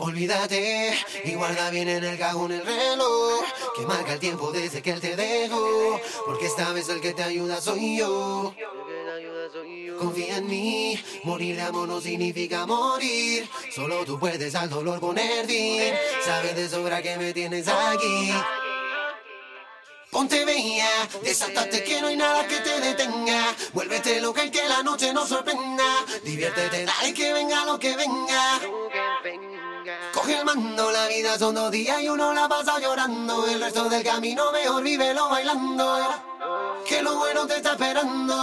Olvídate y guarda bien en el cajón el reloj que marca el tiempo desde que él te dejó. Porque esta vez el que te ayuda soy yo. Confía en mí, morir de amor no significa morir. Solo tú puedes al dolor poner fin. Sabes de sobra que me tienes aquí. Ponte bella, desátate que no hay nada que te detenga. Vuélvete loca y que la noche nos sorprenda. Diviértete, dale que venga lo que venga. Coge el mando, la vida son dos días y uno la pasa llorando. El resto del camino mejor vívelo bailando. Que lo bueno te está esperando.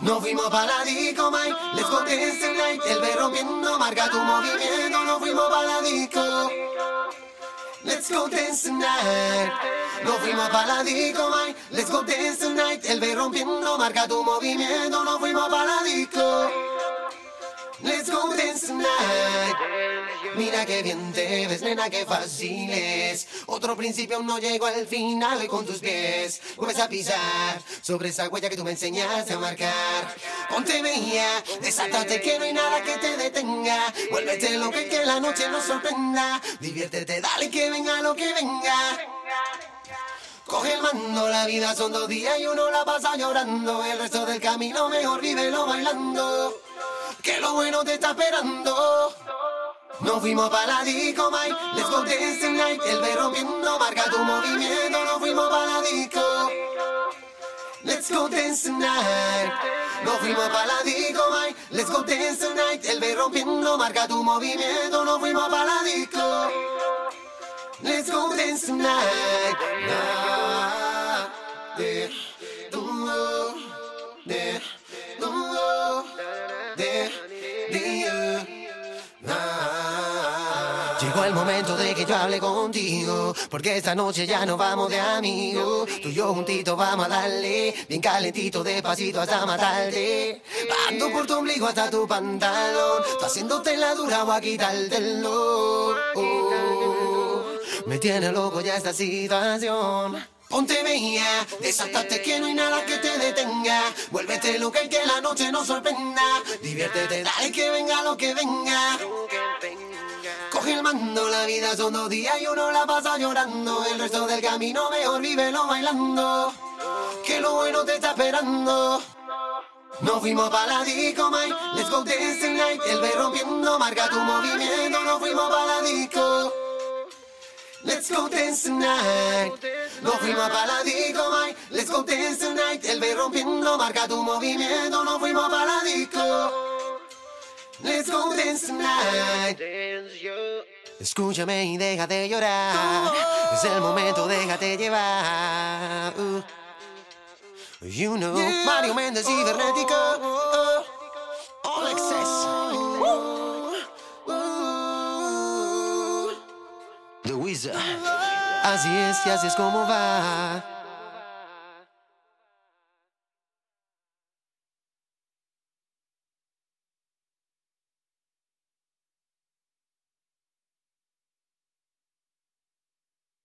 Nos fuimos para la disco. Let's go dance tonight. El ve rompiendo, marca tu movimiento. Nos fuimos para la disco. Let's go dance tonight. Nos fuimos para la disco, Mike. Let's go dance tonight. El ve rompiendo, marca tu movimiento. Nos fuimos para la disco. Let's go dance tonight. Mira qué bien te ves, nena, qué fácil es. Otro principio no llegó al final y con tus pies vuelves a pisar sobre esa huella que tú me enseñaste a marcar. Ponte bella, desátate que no hay nada que te detenga. Vuélvete loca y que la noche nos sorprenda. Diviértete, dale que venga lo que venga. Coge el mando, la vida son dos días y uno la pasa llorando. El resto del camino mejor vívelo bailando. Que lo bueno te está esperando. Nos fuimos para la disco, Mike. Let's go dance tonight. El ve rompiendo, marca tu movimiento. Nos fuimos para la disco. Let's go dance tonight. Nos fuimos para la disco, Mike. Let's go dance tonight. El ve rompiendo, marca tu movimiento. Nos fuimos para la disco. Let's go dance tonight. Ah, Llegó el momento de que yo hable contigo, porque esta noche ya no vamos de amigos. Tú y yo juntitos vamos a darle, bien calentito, despacito hasta matarte. Bando por tu ombligo hasta tu pantalón, tú haciéndote la dura o a quitártelo. Oh, me tiene loco ya esta situación. Ponte bella, desátate que no hay nada que te detenga. Vuélvete loca y que la noche nos sorprenda. Diviértete, dale que venga lo que venga. Coge el mando, la vida son dos días y uno la pasa llorando. El resto del camino mejor vívelo bailando. Que lo bueno te está esperando. Nos fuimos para la disco, Mike. Let's go dance tonight. El ve rompiendo, marca tu movimiento. Nos fuimos para la disco. Let's go dance tonight. Nos fuimos para la disco, Mike. Let's go dance tonight. El ve rompiendo, marca tu movimiento. Nos fuimos para la disco. Let's go dance tonight. Escúchame y deja de llorar. Es el momento, déjate llevar. Uh. You know, Mario Méndez cibernético. All access. The Wizard. Así es y así es como va.